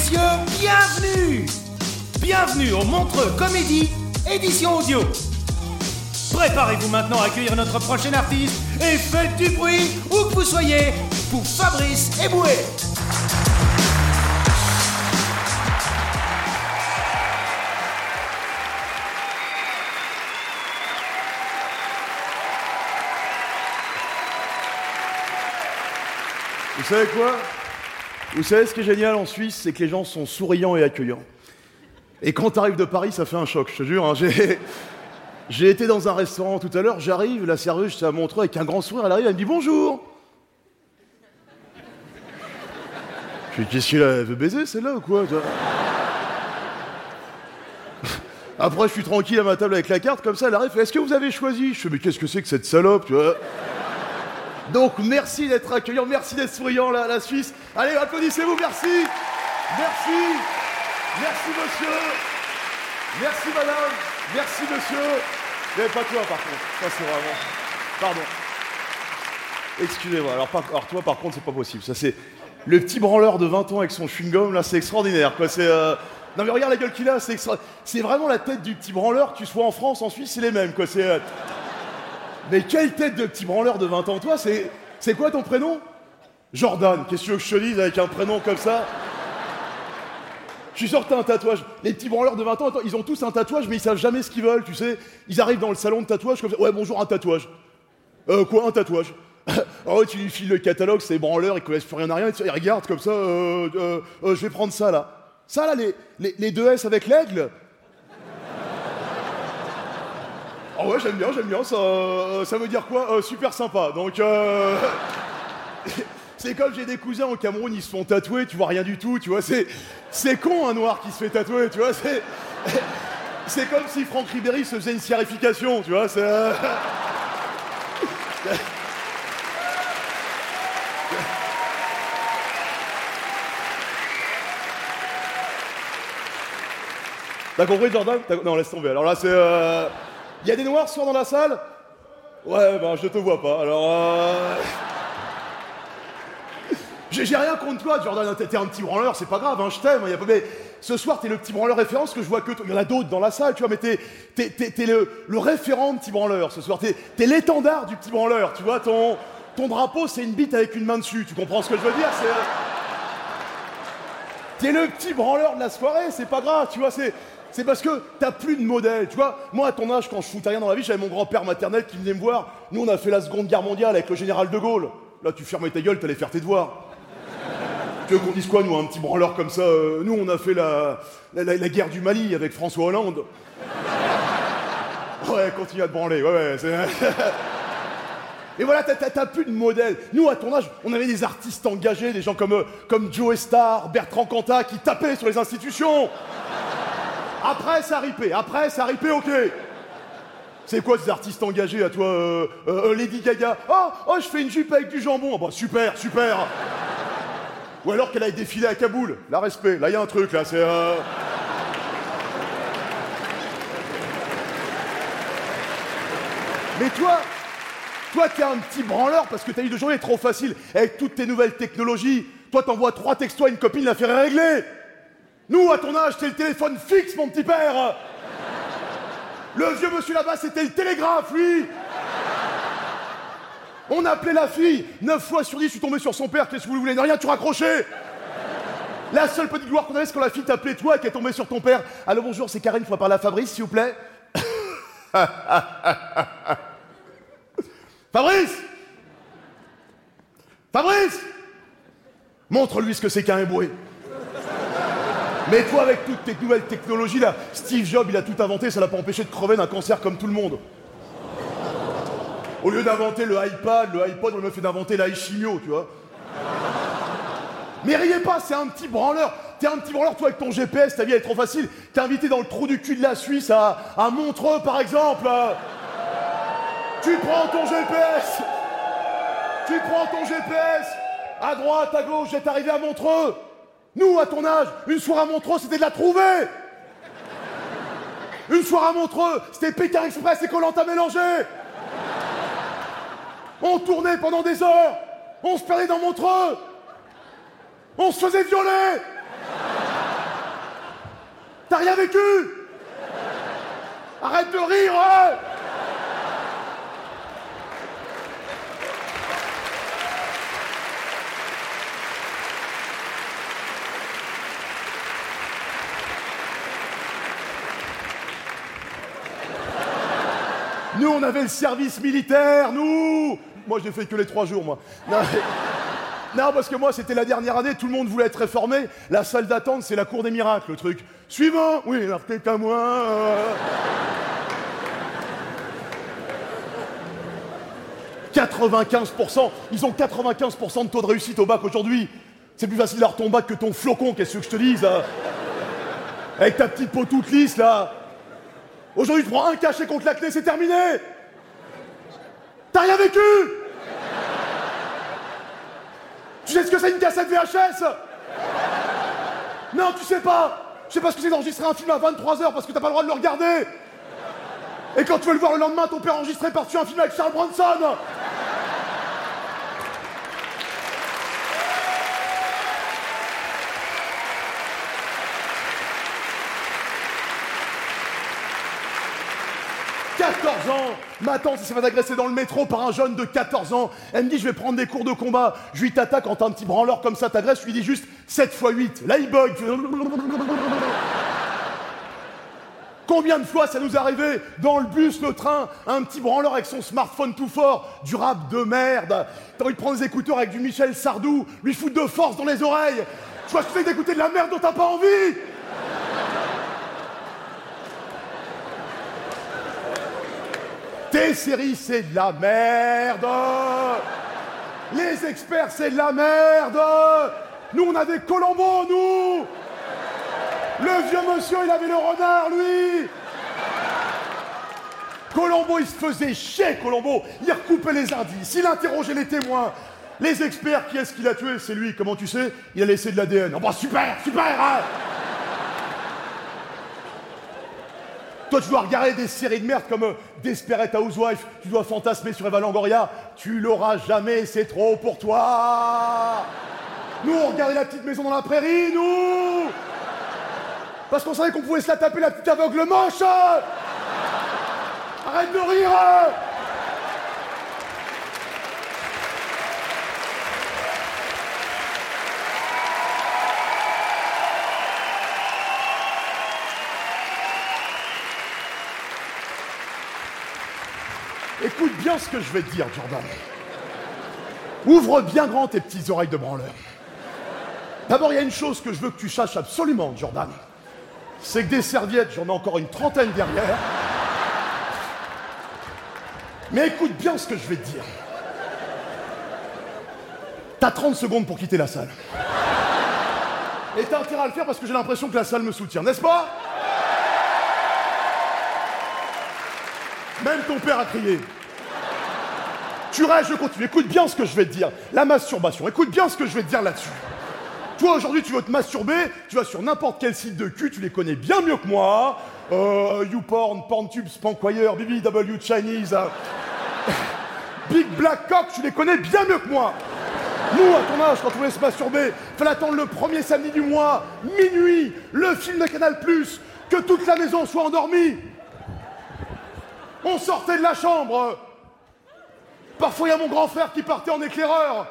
Messieurs, bienvenue Bienvenue au Montreux Comédie, édition audio. Préparez-vous maintenant à accueillir notre prochain artiste et faites du bruit où que vous soyez pour Fabrice Eboué. Vous savez quoi? Vous savez ce qui est génial en Suisse, c'est que les gens sont souriants et accueillants. Et quand t'arrives de Paris, ça fait un choc, je te jure. hein. J'ai... Été dans un restaurant tout à l'heure, j'arrive, la serveuse, ça montre avec un grand sourire, elle arrive, elle me dit bonjour. Je dis, qu'est-ce qu'elle veut baiser celle-là ou quoi Après, je suis tranquille à ma table avec la carte, comme ça, elle arrive, est-ce que vous avez choisi? Je fais, mais qu'est-ce que c'est que cette salope, tu vois? Donc, merci d'être accueillant, merci d'être souriant, là, la Suisse. Allez, applaudissez-vous, merci Merci Merci, monsieur Merci, madame Merci, monsieur Mais pas toi, par contre. Ça, c'est vraiment... Pardon. Excusez-moi. Alors, toi, par contre, c'est pas possible. Ça, c'est... Le petit branleur de 20 ans avec son chewing-gum, là, c'est extraordinaire, quoi. C'est... euh, Non, mais regarde la gueule qu'il a, c'est. C'est vraiment la tête du petit branleur, que tu sois en France, en Suisse, c'est les mêmes, quoi. C'est... euh, Mais quelle tête de petit branleur de 20 ans, toi C'est, quoi ton prénom? Jordan. Qu'est-ce que tu veux je te dise avec un prénom comme ça? Je suis sûr que t'as un tatouage. Les petits branleurs de 20 ans, ils ont tous un tatouage, mais ils savent jamais ce qu'ils veulent, tu sais. Ils arrivent dans le salon de tatouage comme ça. Ouais, bonjour, un tatouage. Euh, quoi, un tatouage? Ouais, tu lui files le catalogue, c'est branleurs, ils connaissent plus rien à rien, ils regardent comme ça, euh, euh, euh, je vais prendre ça là. Ça là, les deux S avec l'aigle Ah ouais, j'aime bien, j'aime bien, ça, euh, ça veut dire quoi Euh, Super sympa, donc... Euh... C'est comme j'ai des cousins au Cameroun, ils se font tatouer, tu vois rien du tout, tu vois, c'est, c'est con un noir qui se fait tatouer, tu vois, c'est, c'est comme si Franck Ribéry se faisait une scarification, tu vois, c'est... euh, T'as compris Jordan? Non, laisse tomber, alors là c'est... Il y a des noirs ce soir dans la salle? Ouais, ben je te vois pas, alors... euh, J'ai rien contre toi, Jordan. T'es t'es un petit branleur, c'est pas grave, hein, je t'aime. Mais ce soir, t'es le petit branleur référence que je vois que toi. Il y en a d'autres dans la salle, tu vois, mais t'es le, le référent petit branleur ce soir. T'es l'étendard du petit branleur, tu vois. Ton, ton drapeau, c'est une bite avec une main dessus. Tu comprends ce que je veux dire euh, T'es le petit branleur de la soirée, c'est pas grave, tu vois, c'est. C'est parce que t'as plus de modèle, tu vois. Moi, à ton âge, quand je foutais rien dans la vie, j'avais mon grand-père maternel qui venait me voir. Nous, on a fait la Seconde Guerre mondiale avec le général de Gaulle. Là, tu fermais ta gueule, t'allais faire tes devoirs. Tu veux qu'on dise quoi, nous, un petit branleur comme ça euh, Nous, on a fait la, guerre du Mali avec François Hollande. Ouais, continue à te branler, ouais, ouais. Et voilà, t'as- plus de modèle. Nous, à ton âge, on avait des artistes engagés, des gens comme, euh, Joe Star, Bertrand Cantat, qui tapaient sur les institutions. Après, ça ripé. Après, ça ripé, ok. C'est quoi ces artistes engagés à toi euh, euh, euh, Lady Gaga Oh, oh, je fais une jupe avec du jambon. Ah bah super, super. Ou alors qu'elle aille défiler à Kaboul. La respect. Là, il y a un truc, là. C'est. euh, Mais toi, toi, t'es un petit branleur parce que ta vie de journée est trop facile. Avec toutes tes nouvelles technologies, toi, t'envoies trois textos à une copine, l'affaire est réglée. Nous, à ton âge, t'es le téléphone fixe, mon petit père. Le vieux monsieur là-bas, c'était le télégraphe, lui. On appelait la fille. 9 fois sur 10, je suis tombé sur son père. Qu'est-ce que vous voulez Ne rien, tu raccrochais. La seule petite gloire qu'on avait, c'est quand la fille t'appelait toi et qu'elle tombait sur ton père. Allô, bonjour, c'est Karine, faut parler à Fabrice, s'il vous plaît. Fabrice Fabrice Montre-lui ce que c'est qu'un éboué. Mais toi, avec toutes tes nouvelles technologies, là, Steve Jobs, il a tout inventé, ça l'a pas empêché de crever d'un cancer comme tout le monde. Au lieu d'inventer le iPad, le iPod, on a fait d'inventer l'iChimio, tu vois. Mais riez pas, c'est un petit branleur. T'es un petit branleur, toi, avec ton GPS, ta vie elle est trop facile. T'es invité dans le trou du cul de la Suisse, à, Montreux, par exemple. Tu prends ton GPS. Tu prends ton GPS. À droite, à gauche, j'étais arrivé à Montreux. Nous, à ton âge, une soirée à Montreux, c'était de la trouver. Une soirée à Montreux, c'était Pékin Express et Colanta mélangé. On tournait pendant des heures. On se perdait dans Montreux. On se faisait violer. T'as rien vécu Arrête de rire hein Nous, on avait le service militaire, nous Moi, j'ai fait que les trois jours, moi. Non, parce que moi, c'était la dernière année, tout le monde voulait être réformé. La salle d'attente, c'est la cour des miracles, le truc. Suivant Oui, alors à moi. euh. 95%, ils ont 95% de taux de réussite au bac aujourd'hui. C'est plus facile d'avoir ton bac que ton flocon, qu'est-ce que je te dise Avec ta petite peau toute lisse là. Aujourd'hui, tu prends un cachet contre la clé, c'est terminé. T'as rien vécu. Tu sais ce que c'est une cassette VHS Non, tu sais pas. Je sais pas ce que c'est d'enregistrer un film à 23h parce que t'as pas le droit de le regarder. Et quand tu veux le voir le lendemain, ton père enregistré par-dessus un film avec Charles Bronson « 14 ans Ma tante s'est fait agresser dans le métro par un jeune de 14 ans. Elle me dit, je vais prendre des cours de combat. Je lui t'attaque quand un petit branleur comme ça t'agresse, je lui dis juste 7 x 8. Là, il bug. Combien de fois ça nous est arrivé dans le bus, le train, un petit branleur avec son smartphone tout fort, du rap de merde. T'as envie de prendre des écouteurs avec du Michel Sardou, lui foutre de force dans les oreilles. Tu vois, fais d'écouter de la merde dont t'as pas envie? Tes séries, c'est de la merde. Les experts, c'est de la merde. Nous, on avait Colombo, nous. Le vieux monsieur, il avait le renard, lui. Colombo, il se faisait chier, Colombo. Il recoupait les indices, il interrogeait les témoins. Les experts, qui est-ce qu'il a tué? C'est lui. Comment tu sais? Il a laissé de l'ADN. Oh bah super, super hein Toi, tu dois regarder des séries de merde comme euh, Desperate Housewife, tu dois fantasmer sur Eva Longoria. Tu l'auras jamais, c'est trop pour toi. Nous, on regardait la petite maison dans la prairie, nous Parce qu'on savait qu'on pouvait se la taper, la petite aveugle moche Arrête de rire hein. Écoute bien ce que je vais te dire, Jordan. Ouvre bien grand tes petites oreilles de branleur. D'abord, il y a une chose que je veux que tu saches absolument, Jordan. C'est que des serviettes, j'en ai encore une trentaine derrière. Mais écoute bien ce que je vais te dire. T'as 30 secondes pour quitter la salle. Et t'as intérêt à le faire parce que j'ai l'impression que la salle me soutient, n'est-ce pas? Même ton père a crié. Tu restes, je continue. Écoute bien ce que je vais te dire. La masturbation. Écoute bien ce que je vais te dire là-dessus. Toi, aujourd'hui, tu veux te masturber, tu vas sur n'importe quel site de cul, tu les connais bien mieux que moi. Euh, YouPorn, PornTube, Spankwire, BBW Chinese. euh, Big Black Cock, tu les connais bien mieux que moi. Nous, à ton âge, quand on voulait se masturber, fallait attendre le premier samedi du mois, minuit, le film de Canal+, que toute la maison soit endormie. On sortait de la chambre. Parfois, il y a mon grand frère qui partait en éclaireur.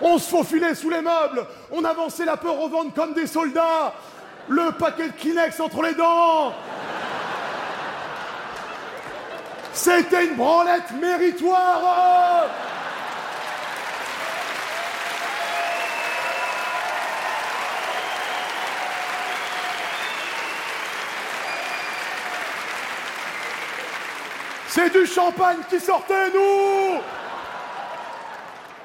On se faufilait sous les meubles, on avançait la peur au ventre comme des soldats, le paquet de Kleenex entre les dents. C'était une branlette méritoire. C'est du champagne qui sortait, nous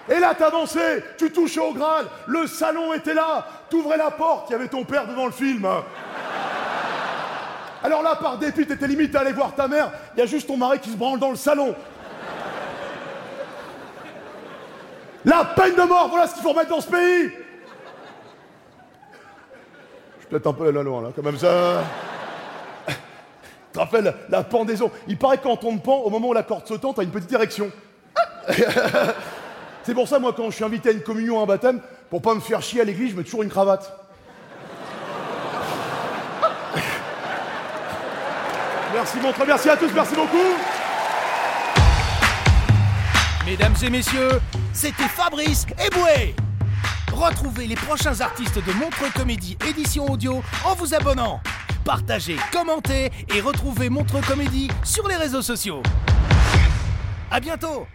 Et là, t'avançais, tu touchais au Graal, le salon était là, t'ouvrais la porte, il y avait ton père devant le film. Alors là, par dépit, t'étais limite à aller voir ta mère, il y a juste ton mari qui se branle dans le salon. La peine de mort, voilà ce qu'il faut remettre dans ce pays Je peut-être un peu la loin, là, quand même ça... Tu te rappelles la pendaison? Il paraît que quand on te pend, au moment où la corde se tend, t'as une petite érection. C'est pour ça, moi, quand je suis invité à une communion, à un baptême, pour pas me faire chier à l'église, je mets toujours une cravate. Merci, montre, merci à tous, merci beaucoup. Mesdames et messieurs, c'était Fabrice Eboué. Retrouvez les prochains artistes de Montreux Comédie édition audio en vous abonnant. Partagez, commentez et retrouvez Montreux Comédie sur les réseaux sociaux. À bientôt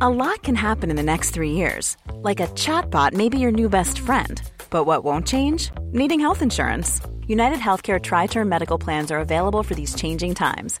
A lot can happen in the next three years. Like a chatbot may be your new best friend. But what won't change? Needing health insurance. United Healthcare Tri Term Medical Plans are available for these changing times.